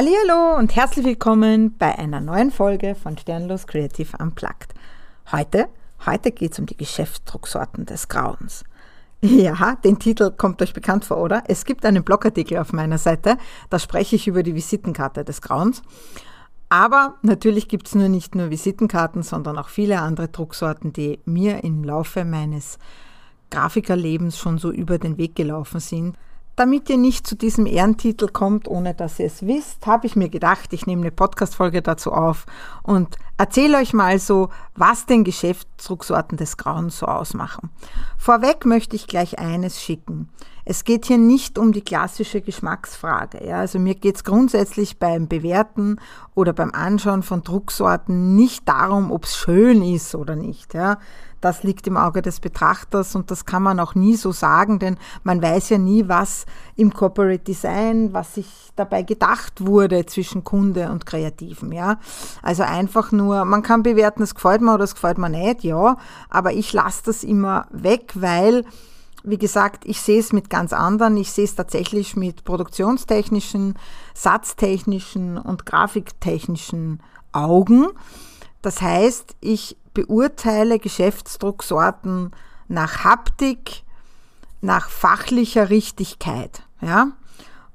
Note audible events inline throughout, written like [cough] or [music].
Hallo und herzlich willkommen bei einer neuen Folge von Sternlos Creative Unplugged. Heute, heute geht es um die Geschäftsdrucksorten des Grauens. Ja, den Titel kommt euch bekannt vor, oder? Es gibt einen Blogartikel auf meiner Seite, da spreche ich über die Visitenkarte des Grauens. Aber natürlich gibt es nur nicht nur Visitenkarten, sondern auch viele andere Drucksorten, die mir im Laufe meines Grafikerlebens schon so über den Weg gelaufen sind. Damit ihr nicht zu diesem Ehrentitel kommt, ohne dass ihr es wisst, habe ich mir gedacht, ich nehme eine Podcast-Folge dazu auf und erzähle euch mal so, was den Geschäftsdrucksorten des Grauens so ausmachen. Vorweg möchte ich gleich eines schicken. Es geht hier nicht um die klassische Geschmacksfrage. Ja? Also mir geht es grundsätzlich beim Bewerten oder beim Anschauen von Drucksorten nicht darum, ob es schön ist oder nicht. Ja? Das liegt im Auge des Betrachters und das kann man auch nie so sagen, denn man weiß ja nie, was im Corporate Design, was sich dabei gedacht wurde zwischen Kunde und Kreativen. Ja? Also einfach nur, man kann bewerten, es gefällt mir oder es gefällt mir nicht, ja, aber ich lasse das immer weg, weil wie gesagt, ich sehe es mit ganz anderen. Ich sehe es tatsächlich mit produktionstechnischen, satztechnischen und grafiktechnischen Augen. Das heißt, ich beurteile Geschäftsdrucksorten nach Haptik, nach fachlicher Richtigkeit. Ja?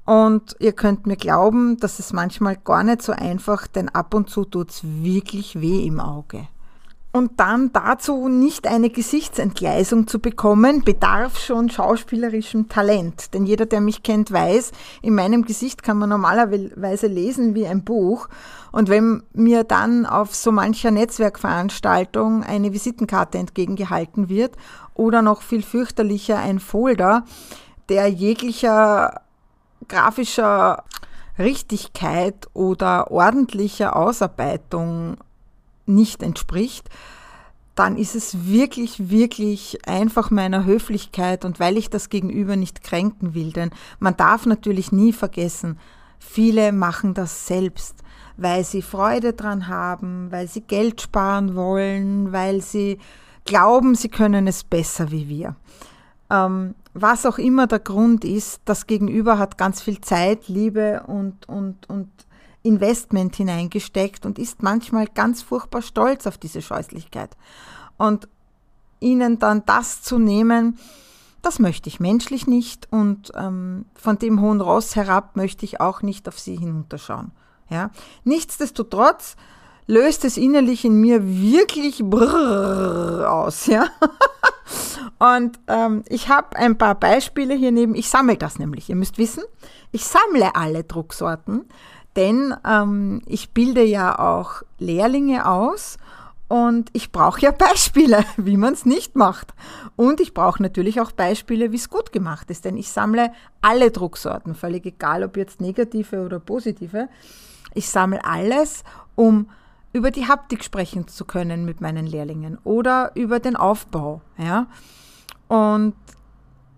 Und ihr könnt mir glauben, dass es manchmal gar nicht so einfach, denn ab und zu tut es wirklich weh im Auge. Und dann dazu nicht eine Gesichtsentgleisung zu bekommen, bedarf schon schauspielerischem Talent. Denn jeder, der mich kennt, weiß, in meinem Gesicht kann man normalerweise lesen wie ein Buch. Und wenn mir dann auf so mancher Netzwerkveranstaltung eine Visitenkarte entgegengehalten wird oder noch viel fürchterlicher ein Folder, der jeglicher grafischer Richtigkeit oder ordentlicher Ausarbeitung nicht entspricht, dann ist es wirklich, wirklich einfach meiner Höflichkeit und weil ich das Gegenüber nicht kränken will. Denn man darf natürlich nie vergessen, viele machen das selbst, weil sie Freude dran haben, weil sie Geld sparen wollen, weil sie glauben, sie können es besser wie wir. Ähm, was auch immer der Grund ist, das Gegenüber hat ganz viel Zeit, Liebe und, und, und Investment hineingesteckt und ist manchmal ganz furchtbar stolz auf diese Scheußlichkeit. Und ihnen dann das zu nehmen, das möchte ich menschlich nicht und ähm, von dem hohen Ross herab möchte ich auch nicht auf sie hinunterschauen. Ja? Nichtsdestotrotz löst es innerlich in mir wirklich brrr aus. Ja? [laughs] und ähm, ich habe ein paar Beispiele hier neben. Ich sammle das nämlich. Ihr müsst wissen, ich sammle alle Drucksorten denn ähm, ich bilde ja auch Lehrlinge aus und ich brauche ja Beispiele, [laughs] wie man es nicht macht. Und ich brauche natürlich auch Beispiele, wie es gut gemacht ist, denn ich sammle alle Drucksorten, völlig egal, ob jetzt negative oder positive. Ich sammle alles, um über die Haptik sprechen zu können mit meinen Lehrlingen oder über den Aufbau. Ja? Und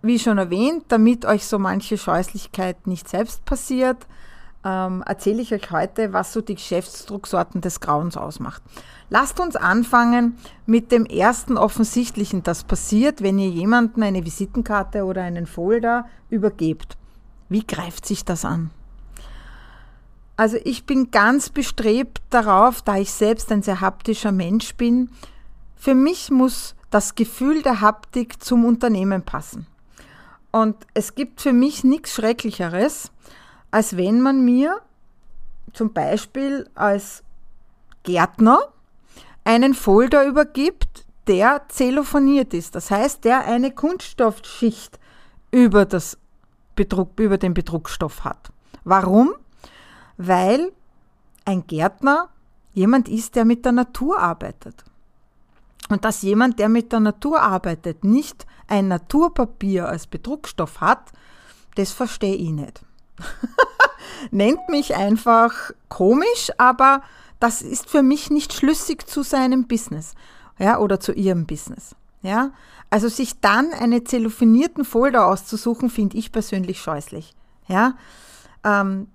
wie schon erwähnt, damit euch so manche Scheußlichkeit nicht selbst passiert, ähm, erzähle ich euch heute, was so die Geschäftsdrucksorten des Grauens ausmacht. Lasst uns anfangen mit dem ersten offensichtlichen, das passiert, wenn ihr jemanden eine Visitenkarte oder einen Folder übergebt. Wie greift sich das an? Also ich bin ganz bestrebt darauf, da ich selbst ein sehr haptischer Mensch bin, für mich muss das Gefühl der Haptik zum Unternehmen passen. Und es gibt für mich nichts Schrecklicheres, als wenn man mir zum Beispiel als Gärtner einen Folder übergibt, der zellophoniert ist. Das heißt, der eine Kunststoffschicht über, das Bedruck, über den Bedruckstoff hat. Warum? Weil ein Gärtner jemand ist, der mit der Natur arbeitet. Und dass jemand, der mit der Natur arbeitet, nicht ein Naturpapier als Bedruckstoff hat, das verstehe ich nicht. [laughs] Nennt mich einfach komisch, aber das ist für mich nicht schlüssig zu seinem Business, ja, oder zu ihrem Business. Ja, also sich dann einen zellophanierten Folder auszusuchen, finde ich persönlich scheußlich. Ja, ähm,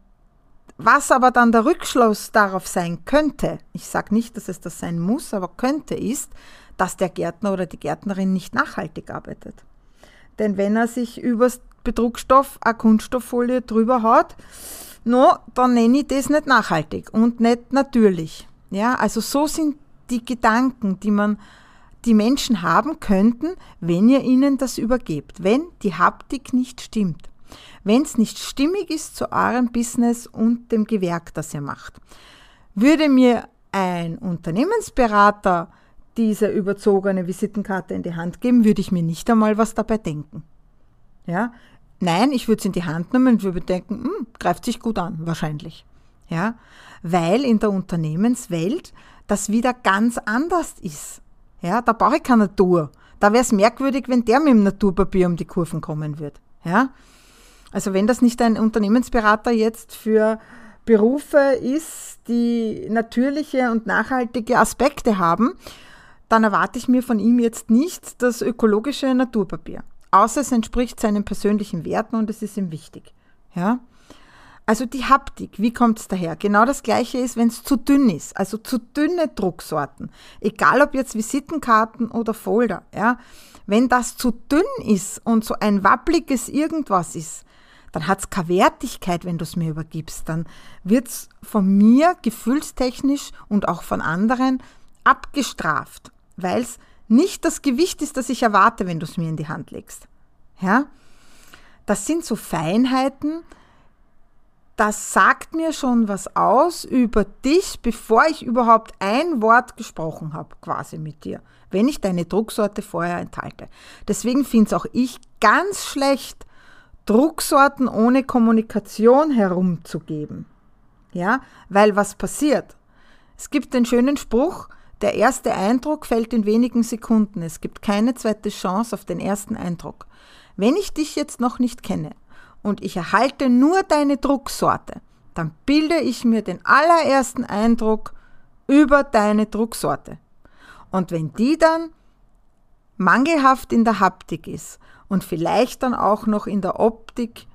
was aber dann der Rückschluss darauf sein könnte, ich sage nicht, dass es das sein muss, aber könnte, ist, dass der Gärtner oder die Gärtnerin nicht nachhaltig arbeitet. Denn wenn er sich über Betrugsstoff eine Kunststofffolie drüber hat, no, dann nenne ich das nicht nachhaltig und nicht natürlich. Ja, also so sind die Gedanken, die man die Menschen haben könnten, wenn ihr ihnen das übergebt, wenn die Haptik nicht stimmt, wenn es nicht stimmig ist zu eurem Business und dem Gewerk, das ihr macht. Würde mir ein Unternehmensberater diese überzogene Visitenkarte in die Hand geben, würde ich mir nicht einmal was dabei denken. Ja? Nein, ich würde es in die Hand nehmen und würde denken, hm, greift sich gut an, wahrscheinlich. Ja? Weil in der Unternehmenswelt das wieder ganz anders ist. Ja, da brauche ich keine Natur. Da wäre es merkwürdig, wenn der mit dem Naturpapier um die Kurven kommen würde. Ja? Also wenn das nicht ein Unternehmensberater jetzt für Berufe ist, die natürliche und nachhaltige Aspekte haben, dann erwarte ich mir von ihm jetzt nicht das ökologische Naturpapier. Außer es entspricht seinen persönlichen Werten und es ist ihm wichtig. Ja? Also die Haptik, wie kommt es daher? Genau das gleiche ist, wenn es zu dünn ist, also zu dünne Drucksorten, egal ob jetzt Visitenkarten oder Folder, ja, wenn das zu dünn ist und so ein wappliges irgendwas ist, dann hat es keine Wertigkeit, wenn du es mir übergibst. Dann wird es von mir gefühlstechnisch und auch von anderen abgestraft, weil es nicht das Gewicht ist, das ich erwarte, wenn du es mir in die Hand legst. Ja? Das sind so Feinheiten, das sagt mir schon was aus über dich, bevor ich überhaupt ein Wort gesprochen habe, quasi mit dir, wenn ich deine Drucksorte vorher enthalte. Deswegen finde es auch ich ganz schlecht, Drucksorten ohne Kommunikation herumzugeben. Ja, weil was passiert? Es gibt den schönen Spruch, der erste Eindruck fällt in wenigen Sekunden. Es gibt keine zweite Chance auf den ersten Eindruck. Wenn ich dich jetzt noch nicht kenne und ich erhalte nur deine Drucksorte, dann bilde ich mir den allerersten Eindruck über deine Drucksorte. Und wenn die dann mangelhaft in der Haptik ist und vielleicht dann auch noch in der Optik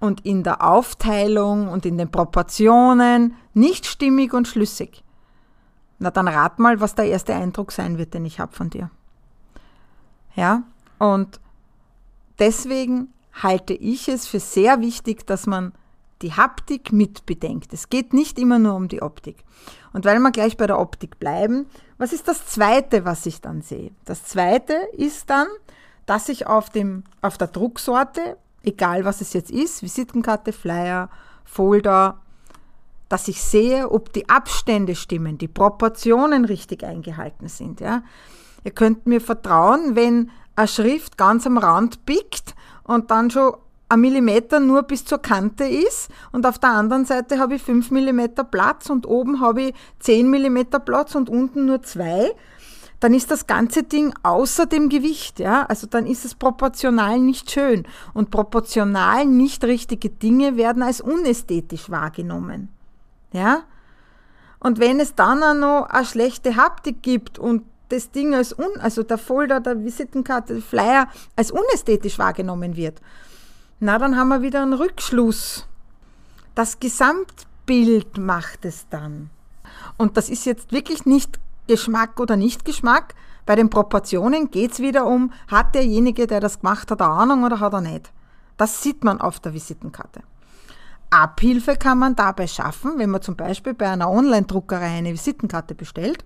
und in der Aufteilung und in den Proportionen nicht stimmig und schlüssig, na dann rat mal, was der erste Eindruck sein wird, den ich habe von dir. Ja, und deswegen halte ich es für sehr wichtig, dass man die Haptik mit bedenkt. Es geht nicht immer nur um die Optik. Und weil wir gleich bei der Optik bleiben, was ist das Zweite, was ich dann sehe? Das Zweite ist dann, dass ich auf, dem, auf der Drucksorte, egal was es jetzt ist, Visitenkarte, Flyer, Folder, dass ich sehe, ob die Abstände stimmen, die Proportionen richtig eingehalten sind. Ja? Ihr könnt mir vertrauen, wenn eine Schrift ganz am Rand biegt und dann schon ein Millimeter nur bis zur Kante ist und auf der anderen Seite habe ich 5 Millimeter Platz und oben habe ich 10 Millimeter Platz und unten nur zwei, dann ist das ganze Ding außer dem Gewicht, ja. Also dann ist es proportional nicht schön. Und proportional nicht richtige Dinge werden als unästhetisch wahrgenommen. Ja. Und wenn es dann auch noch eine schlechte Haptik gibt und das Ding als un, also der Folder, der Visitenkarte, der Flyer als unästhetisch wahrgenommen wird, na, dann haben wir wieder einen Rückschluss. Das Gesamtbild macht es dann. Und das ist jetzt wirklich nicht Geschmack oder nicht Geschmack. Bei den Proportionen geht es wieder um, hat derjenige, der das gemacht hat, eine Ahnung oder hat er nicht. Das sieht man auf der Visitenkarte. Abhilfe kann man dabei schaffen, wenn man zum Beispiel bei einer Online-Druckerei eine Visitenkarte bestellt,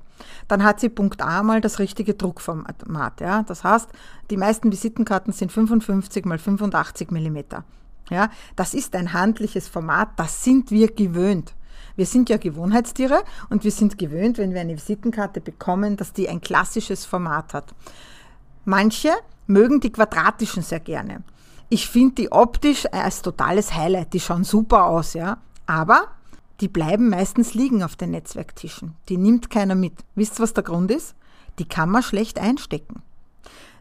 dann hat sie Punkt A mal das richtige Druckformat. Ja? Das heißt, die meisten Visitenkarten sind 55 mal 85 mm. Ja? Das ist ein handliches Format, das sind wir gewöhnt. Wir sind ja Gewohnheitstiere und wir sind gewöhnt, wenn wir eine Visitenkarte bekommen, dass die ein klassisches Format hat. Manche mögen die quadratischen sehr gerne. Ich finde die optisch als totales Highlight. Die schauen super aus, ja. Aber die bleiben meistens liegen auf den Netzwerktischen. Die nimmt keiner mit. Wisst ihr, was der Grund ist? Die kann man schlecht einstecken.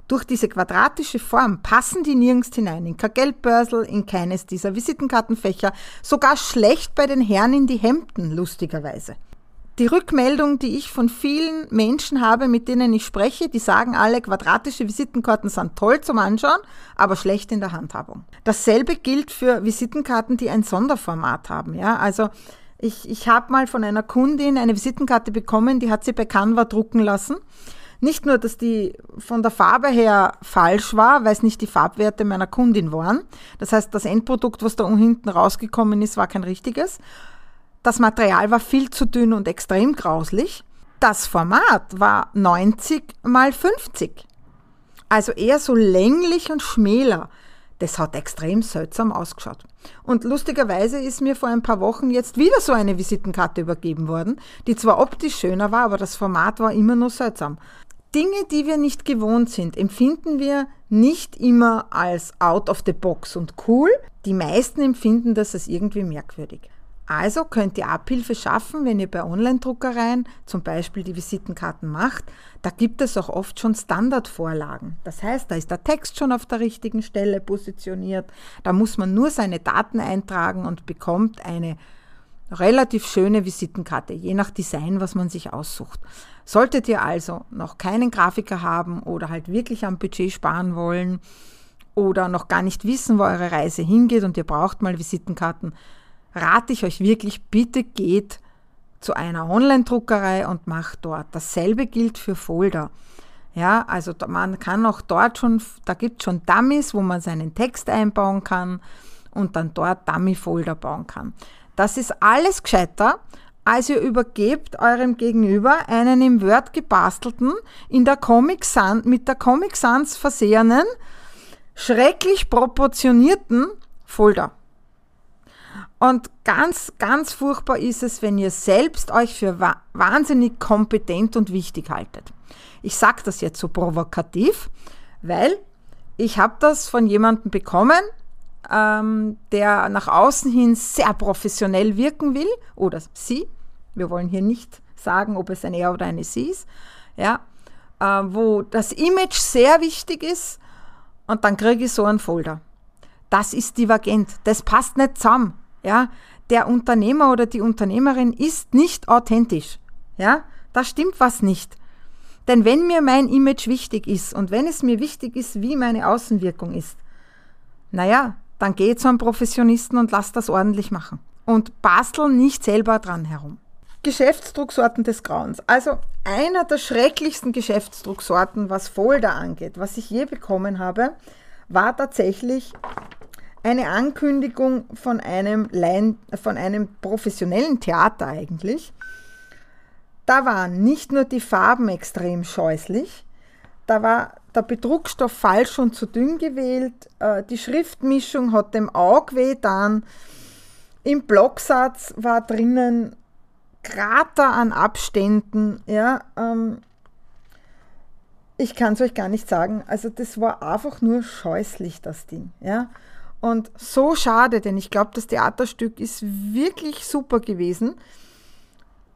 Durch diese quadratische Form passen die nirgends hinein. In kein Geldbörsel, in keines dieser Visitenkartenfächer, sogar schlecht bei den Herren in die Hemden, lustigerweise. Die Rückmeldung, die ich von vielen Menschen habe, mit denen ich spreche, die sagen alle, quadratische Visitenkarten sind toll zum Anschauen, aber schlecht in der Handhabung. Dasselbe gilt für Visitenkarten, die ein Sonderformat haben. Ja, also ich, ich habe mal von einer Kundin eine Visitenkarte bekommen, die hat sie bei Canva drucken lassen. Nicht nur, dass die von der Farbe her falsch war, weil es nicht die Farbwerte meiner Kundin waren. Das heißt, das Endprodukt, was da hinten rausgekommen ist, war kein richtiges. Das Material war viel zu dünn und extrem grauslich. Das Format war 90 mal 50. Also eher so länglich und schmäler. Das hat extrem seltsam ausgeschaut. Und lustigerweise ist mir vor ein paar Wochen jetzt wieder so eine Visitenkarte übergeben worden, die zwar optisch schöner war, aber das Format war immer nur seltsam. Dinge, die wir nicht gewohnt sind, empfinden wir nicht immer als out of the box und cool. Die meisten empfinden das als irgendwie merkwürdig. Also könnt ihr Abhilfe schaffen, wenn ihr bei Online-Druckereien zum Beispiel die Visitenkarten macht. Da gibt es auch oft schon Standardvorlagen. Das heißt, da ist der Text schon auf der richtigen Stelle positioniert. Da muss man nur seine Daten eintragen und bekommt eine relativ schöne Visitenkarte, je nach Design, was man sich aussucht. Solltet ihr also noch keinen Grafiker haben oder halt wirklich am Budget sparen wollen oder noch gar nicht wissen, wo eure Reise hingeht und ihr braucht mal Visitenkarten, rate ich euch wirklich, bitte geht zu einer Online-Druckerei und macht dort. Dasselbe gilt für Folder. Ja, also man kann auch dort schon, da gibt es schon Dummies, wo man seinen Text einbauen kann und dann dort Dummy-Folder bauen kann. Das ist alles gescheiter, als ihr übergebt eurem Gegenüber einen im Word gebastelten, in der Comic Sans, mit der Comic Sans versehenen, schrecklich proportionierten Folder. Und ganz, ganz furchtbar ist es, wenn ihr selbst euch für wahnsinnig kompetent und wichtig haltet. Ich sage das jetzt so provokativ, weil ich habe das von jemandem bekommen, ähm, der nach außen hin sehr professionell wirken will, oder sie, wir wollen hier nicht sagen, ob es ein er oder eine sie ist, ja, äh, wo das Image sehr wichtig ist und dann kriege ich so einen Folder. Das ist divergent, das passt nicht zusammen. Ja, der Unternehmer oder die Unternehmerin ist nicht authentisch. Ja, da stimmt was nicht. Denn wenn mir mein Image wichtig ist und wenn es mir wichtig ist, wie meine Außenwirkung ist, naja, dann geh zu einem Professionisten und lass das ordentlich machen. Und bastel nicht selber dran herum. Geschäftsdrucksorten des Grauens. Also einer der schrecklichsten Geschäftsdrucksorten, was Folder angeht, was ich je bekommen habe, war tatsächlich eine Ankündigung von einem, Lein, von einem professionellen Theater eigentlich. Da waren nicht nur die Farben extrem scheußlich, da war der Bedruckstoff falsch und zu dünn gewählt, äh, die Schriftmischung hat dem Auge weh dann, im Blocksatz war drinnen Krater an Abständen, ja, ähm, ich kann es euch gar nicht sagen. Also das war einfach nur scheußlich, das Ding. Ja. Und so schade, denn ich glaube, das Theaterstück ist wirklich super gewesen.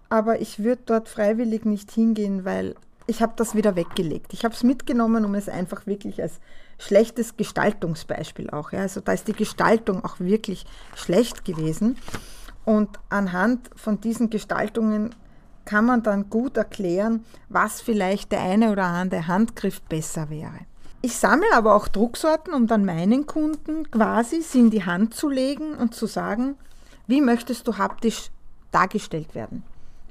Aber ich würde dort freiwillig nicht hingehen, weil ich habe das wieder weggelegt. Ich habe es mitgenommen, um es einfach wirklich als schlechtes Gestaltungsbeispiel auch. Ja. Also da ist die Gestaltung auch wirklich schlecht gewesen. Und anhand von diesen Gestaltungen kann man dann gut erklären, was vielleicht der eine oder andere Handgriff besser wäre. Ich sammle aber auch Drucksorten, um dann meinen Kunden quasi sie in die Hand zu legen und zu sagen, wie möchtest du haptisch dargestellt werden.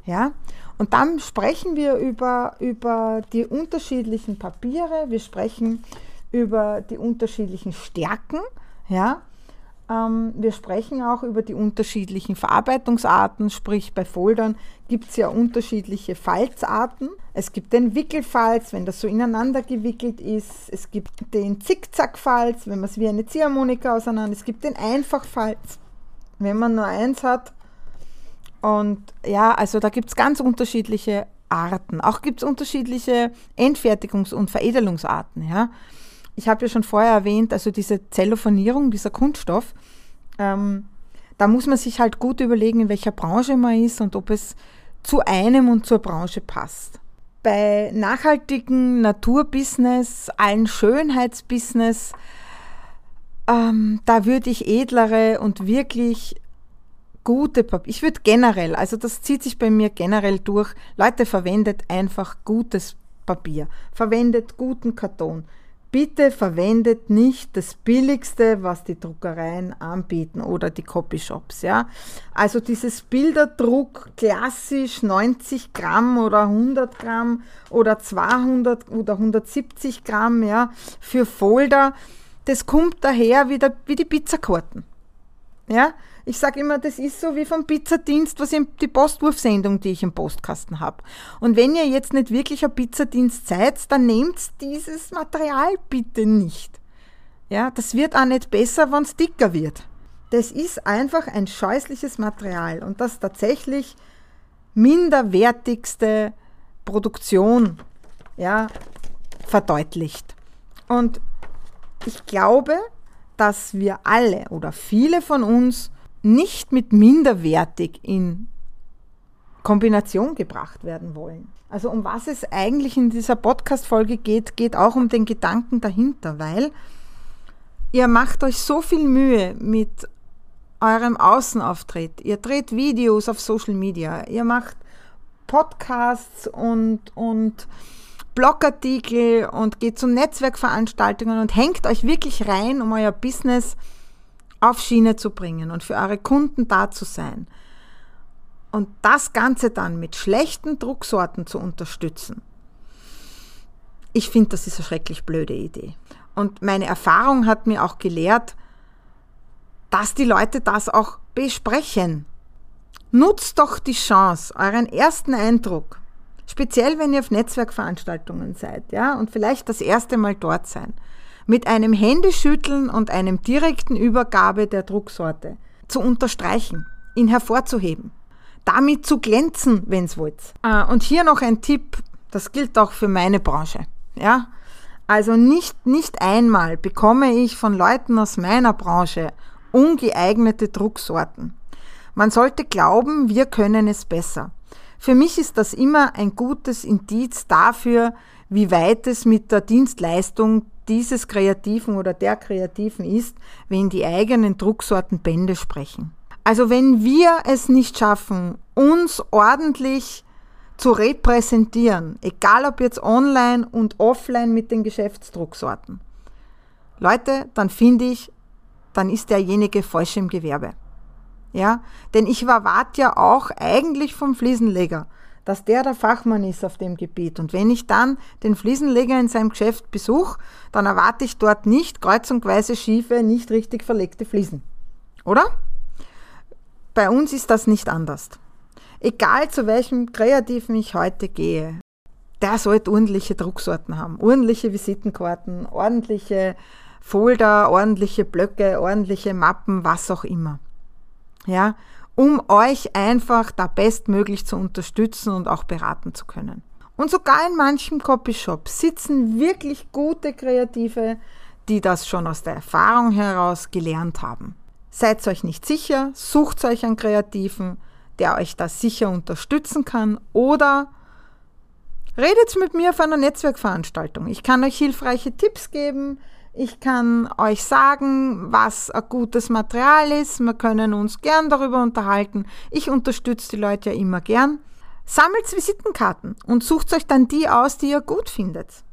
Ja? Und dann sprechen wir über, über die unterschiedlichen Papiere, wir sprechen über die unterschiedlichen Stärken. Ja? Ähm, wir sprechen auch über die unterschiedlichen Verarbeitungsarten, sprich bei Foldern gibt es ja unterschiedliche Falzarten. Es gibt den Wickelfalz, wenn das so ineinander gewickelt ist. Es gibt den Zickzackfalz, wenn man es wie eine Ziehharmonika auseinander. Es gibt den Einfachfalz, wenn man nur eins hat. Und ja, also da gibt es ganz unterschiedliche Arten. Auch gibt es unterschiedliche Endfertigungs- und Veredelungsarten. Ja ich habe ja schon vorher erwähnt, also diese Zellophanierung, dieser Kunststoff, ähm, da muss man sich halt gut überlegen, in welcher Branche man ist und ob es zu einem und zur Branche passt. Bei nachhaltigen Naturbusiness, allen Schönheitsbusiness, ähm, da würde ich edlere und wirklich gute Papier. Ich würde generell, also das zieht sich bei mir generell durch. Leute, verwendet einfach gutes Papier. Verwendet guten Karton. Bitte verwendet nicht das billigste, was die Druckereien anbieten oder die Copyshops, ja. Also dieses Bilderdruck klassisch 90 Gramm oder 100 Gramm oder 200 oder 170 Gramm, ja, für Folder, das kommt daher wie, der, wie die Pizzakarten, ja. Ich sage immer, das ist so wie vom Pizzadienst, was ich, die Postwurfsendung, die ich im Postkasten habe. Und wenn ihr jetzt nicht wirklich ein Pizzadienst seid, dann nehmt dieses Material bitte nicht. Ja, das wird auch nicht besser, wenn es dicker wird. Das ist einfach ein scheußliches Material und das tatsächlich minderwertigste Produktion ja, verdeutlicht. Und ich glaube, dass wir alle oder viele von uns nicht mit minderwertig in Kombination gebracht werden wollen. Also um was es eigentlich in dieser Podcast-Folge geht, geht auch um den Gedanken dahinter, weil ihr macht euch so viel Mühe mit eurem Außenauftritt. Ihr dreht Videos auf Social Media, ihr macht Podcasts und, und Blogartikel und geht zu Netzwerkveranstaltungen und hängt euch wirklich rein, um euer Business zu auf Schiene zu bringen und für eure Kunden da zu sein. Und das Ganze dann mit schlechten Drucksorten zu unterstützen. Ich finde, das ist eine schrecklich blöde Idee. Und meine Erfahrung hat mir auch gelehrt, dass die Leute das auch besprechen. Nutzt doch die Chance, euren ersten Eindruck, speziell wenn ihr auf Netzwerkveranstaltungen seid, ja, und vielleicht das erste Mal dort sein, mit einem Händeschütteln und einem direkten Übergabe der Drucksorte zu unterstreichen, ihn hervorzuheben, damit zu glänzen, wenn es wollt. Ah, und hier noch ein Tipp, das gilt auch für meine Branche. Ja? Also nicht, nicht einmal bekomme ich von Leuten aus meiner Branche ungeeignete Drucksorten. Man sollte glauben, wir können es besser. Für mich ist das immer ein gutes Indiz dafür, wie weit es mit der Dienstleistung dieses Kreativen oder der Kreativen ist, wenn die eigenen Drucksorten Bände sprechen. Also wenn wir es nicht schaffen, uns ordentlich zu repräsentieren, egal ob jetzt online und offline mit den Geschäftsdrucksorten, Leute, dann finde ich, dann ist derjenige falsch im Gewerbe. Ja, denn ich erwarte ja auch eigentlich vom Fliesenleger, dass der der Fachmann ist auf dem Gebiet. Und wenn ich dann den Fliesenleger in seinem Geschäft besuche, dann erwarte ich dort nicht kreuzungsweise schiefe, nicht richtig verlegte Fliesen. Oder? Bei uns ist das nicht anders. Egal zu welchem Kreativen ich heute gehe, der sollte ordentliche Drucksorten haben, ordentliche Visitenkarten, ordentliche Folder, ordentliche Blöcke, ordentliche Mappen, was auch immer. Ja, um euch einfach da bestmöglich zu unterstützen und auch beraten zu können. Und sogar in manchen Copyshop sitzen wirklich gute Kreative, die das schon aus der Erfahrung heraus gelernt haben. Seid euch nicht sicher, sucht euch einen Kreativen, der euch da sicher unterstützen kann oder redet mit mir auf einer Netzwerkveranstaltung. Ich kann euch hilfreiche Tipps geben, ich kann euch sagen, was ein gutes Material ist. Wir können uns gern darüber unterhalten. Ich unterstütze die Leute ja immer gern. Sammelt Visitenkarten und sucht euch dann die aus, die ihr gut findet.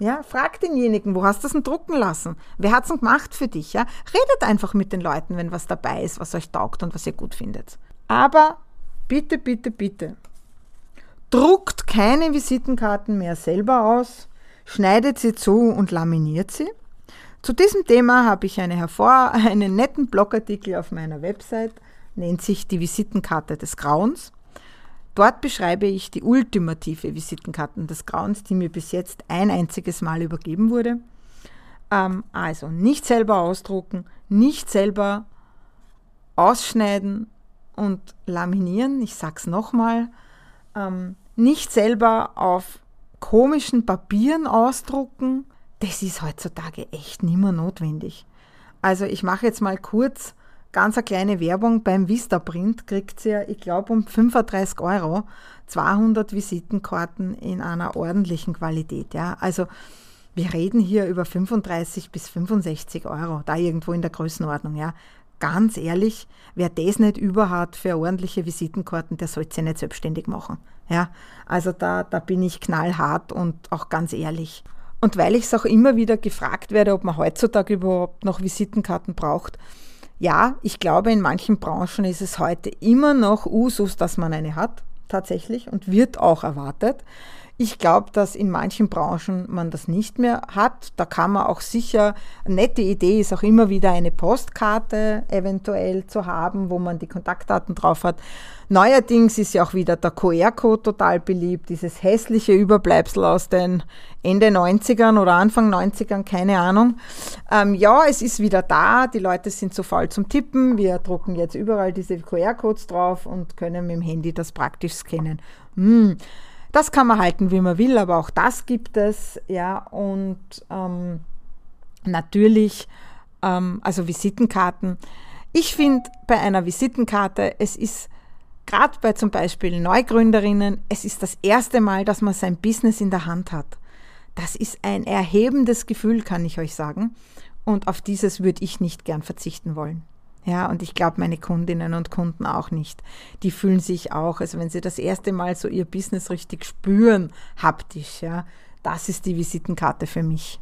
Ja, fragt denjenigen, wo hast du es denn drucken lassen? Wer hat es denn gemacht für dich? Ja? Redet einfach mit den Leuten, wenn was dabei ist, was euch taugt und was ihr gut findet. Aber bitte, bitte, bitte, druckt keine Visitenkarten mehr selber aus, schneidet sie zu und laminiert sie zu diesem Thema habe ich eine hervor, [laughs] einen netten Blogartikel auf meiner Website, nennt sich die Visitenkarte des Grauens. Dort beschreibe ich die ultimative Visitenkarte des Grauens, die mir bis jetzt ein einziges Mal übergeben wurde. Ähm, also nicht selber ausdrucken, nicht selber ausschneiden und laminieren. Ich sage es nochmal. Ähm, nicht selber auf komischen Papieren ausdrucken, das ist heutzutage echt nicht mehr notwendig. Also ich mache jetzt mal kurz ganz eine kleine Werbung. Beim Vista Print kriegt ihr, ich glaube, um 35 Euro 200 Visitenkarten in einer ordentlichen Qualität. Ja? Also wir reden hier über 35 bis 65 Euro, da irgendwo in der Größenordnung. Ja? ganz ehrlich, wer das nicht über hat für ordentliche Visitenkarten, der sollte sich nicht selbstständig machen. Ja, also da, da bin ich knallhart und auch ganz ehrlich. Und weil ich es auch immer wieder gefragt werde, ob man heutzutage überhaupt noch Visitenkarten braucht, ja, ich glaube, in manchen Branchen ist es heute immer noch Usus, dass man eine hat, tatsächlich, und wird auch erwartet. Ich glaube, dass in manchen Branchen man das nicht mehr hat. Da kann man auch sicher, eine nette Idee ist auch immer wieder eine Postkarte eventuell zu haben, wo man die Kontaktdaten drauf hat. Neuerdings ist ja auch wieder der QR-Code total beliebt, dieses hässliche Überbleibsel aus den Ende 90ern oder Anfang 90ern, keine Ahnung. Ähm, ja, es ist wieder da, die Leute sind zu faul zum Tippen. Wir drucken jetzt überall diese QR-Codes drauf und können mit dem Handy das praktisch scannen. Hm. Das kann man halten, wie man will, aber auch das gibt es, ja, und ähm, natürlich, ähm, also Visitenkarten. Ich finde bei einer Visitenkarte, es ist gerade bei zum Beispiel Neugründerinnen, es ist das erste Mal, dass man sein Business in der Hand hat. Das ist ein erhebendes Gefühl, kann ich euch sagen. Und auf dieses würde ich nicht gern verzichten wollen. Ja, und ich glaube, meine Kundinnen und Kunden auch nicht. Die fühlen sich auch, also wenn sie das erste Mal so ihr Business richtig spüren, haptisch, ja, das ist die Visitenkarte für mich.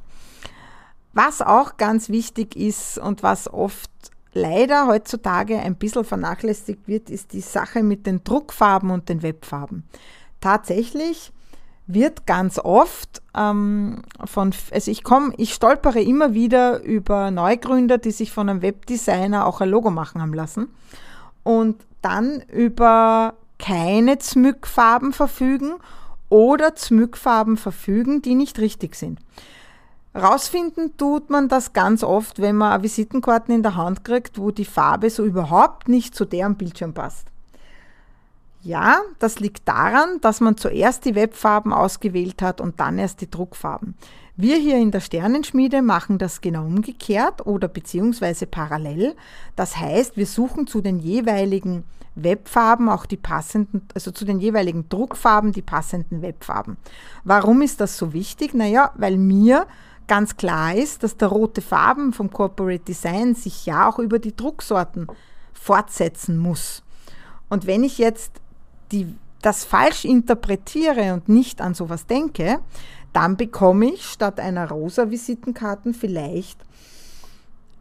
Was auch ganz wichtig ist und was oft leider heutzutage ein bisschen vernachlässigt wird, ist die Sache mit den Druckfarben und den Webfarben. Tatsächlich wird ganz oft ähm, von, also ich komme, ich stolpere immer wieder über Neugründer, die sich von einem Webdesigner auch ein Logo machen haben lassen und dann über keine Zmückfarben verfügen oder Zmückfarben verfügen, die nicht richtig sind. Rausfinden tut man das ganz oft, wenn man Visitenkarten in der Hand kriegt, wo die Farbe so überhaupt nicht zu deren Bildschirm passt. Ja, das liegt daran, dass man zuerst die Webfarben ausgewählt hat und dann erst die Druckfarben. Wir hier in der Sternenschmiede machen das genau umgekehrt oder beziehungsweise parallel. Das heißt, wir suchen zu den jeweiligen Webfarben auch die passenden, also zu den jeweiligen Druckfarben die passenden Webfarben. Warum ist das so wichtig? Naja, weil mir ganz klar ist, dass der rote Farben vom Corporate Design sich ja auch über die Drucksorten fortsetzen muss. Und wenn ich jetzt die, das falsch interpretiere und nicht an sowas denke, dann bekomme ich statt einer rosa Visitenkarte vielleicht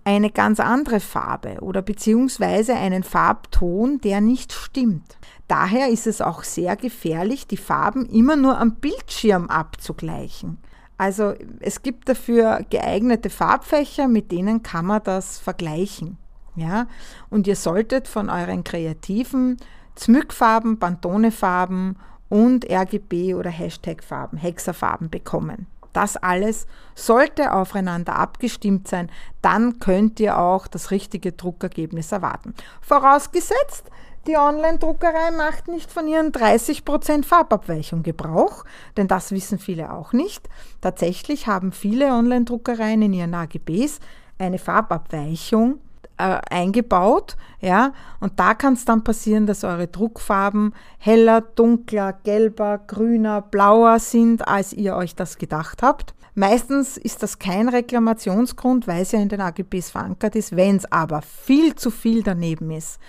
eine ganz andere Farbe oder beziehungsweise einen Farbton, der nicht stimmt. Daher ist es auch sehr gefährlich, die Farben immer nur am Bildschirm abzugleichen. Also es gibt dafür geeignete Farbfächer, mit denen kann man das vergleichen. Ja? Und ihr solltet von euren kreativen Zmückfarben, Pantonefarben und RGB oder Hashtag-Farben, Hexerfarben bekommen. Das alles sollte aufeinander abgestimmt sein, dann könnt ihr auch das richtige Druckergebnis erwarten. Vorausgesetzt, die Online-Druckerei macht nicht von ihren 30% Farbabweichung Gebrauch, denn das wissen viele auch nicht. Tatsächlich haben viele Online-Druckereien in ihren AGBs eine Farbabweichung äh, eingebaut, ja, und da kann es dann passieren, dass eure Druckfarben heller, dunkler, gelber, grüner, blauer sind, als ihr euch das gedacht habt. Meistens ist das kein Reklamationsgrund, weil es ja in den AGBs verankert ist. Wenn es aber viel zu viel daneben ist,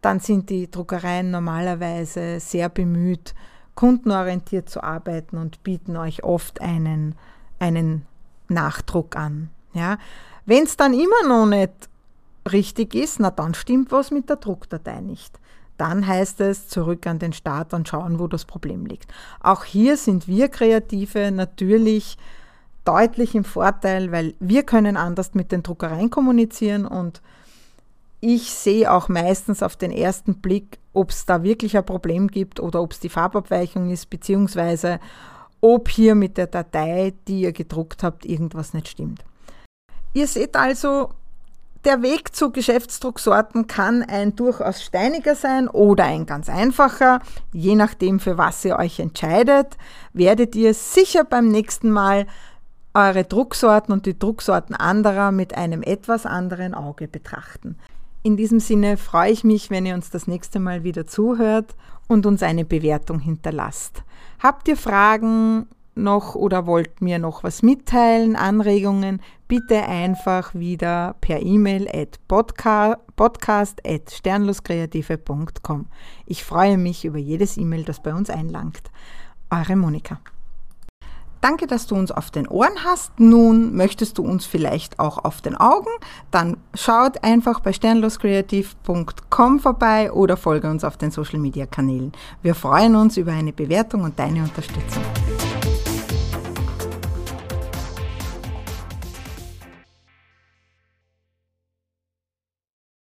dann sind die Druckereien normalerweise sehr bemüht, kundenorientiert zu arbeiten und bieten euch oft einen, einen Nachdruck an. Ja. Wenn es dann immer noch nicht richtig ist, na dann stimmt was mit der Druckdatei nicht. Dann heißt es zurück an den Start und schauen, wo das Problem liegt. Auch hier sind wir Kreative natürlich deutlich im Vorteil, weil wir können anders mit den Druckereien kommunizieren und ich sehe auch meistens auf den ersten Blick, ob es da wirklich ein Problem gibt oder ob es die Farbabweichung ist, beziehungsweise ob hier mit der Datei, die ihr gedruckt habt, irgendwas nicht stimmt. Ihr seht also, der Weg zu Geschäftsdrucksorten kann ein durchaus steiniger sein oder ein ganz einfacher. Je nachdem, für was ihr euch entscheidet, werdet ihr sicher beim nächsten Mal eure Drucksorten und die Drucksorten anderer mit einem etwas anderen Auge betrachten. In diesem Sinne freue ich mich, wenn ihr uns das nächste Mal wieder zuhört und uns eine Bewertung hinterlasst. Habt ihr Fragen noch oder wollt mir noch was mitteilen, Anregungen, bitte einfach wieder per E-Mail at podcast at sternloskreative.com. Ich freue mich über jedes E-Mail, das bei uns einlangt. Eure Monika. Danke, dass du uns auf den Ohren hast. Nun möchtest du uns vielleicht auch auf den Augen? Dann schaut einfach bei sternloskreativ.com vorbei oder folge uns auf den Social Media Kanälen. Wir freuen uns über eine Bewertung und deine Unterstützung.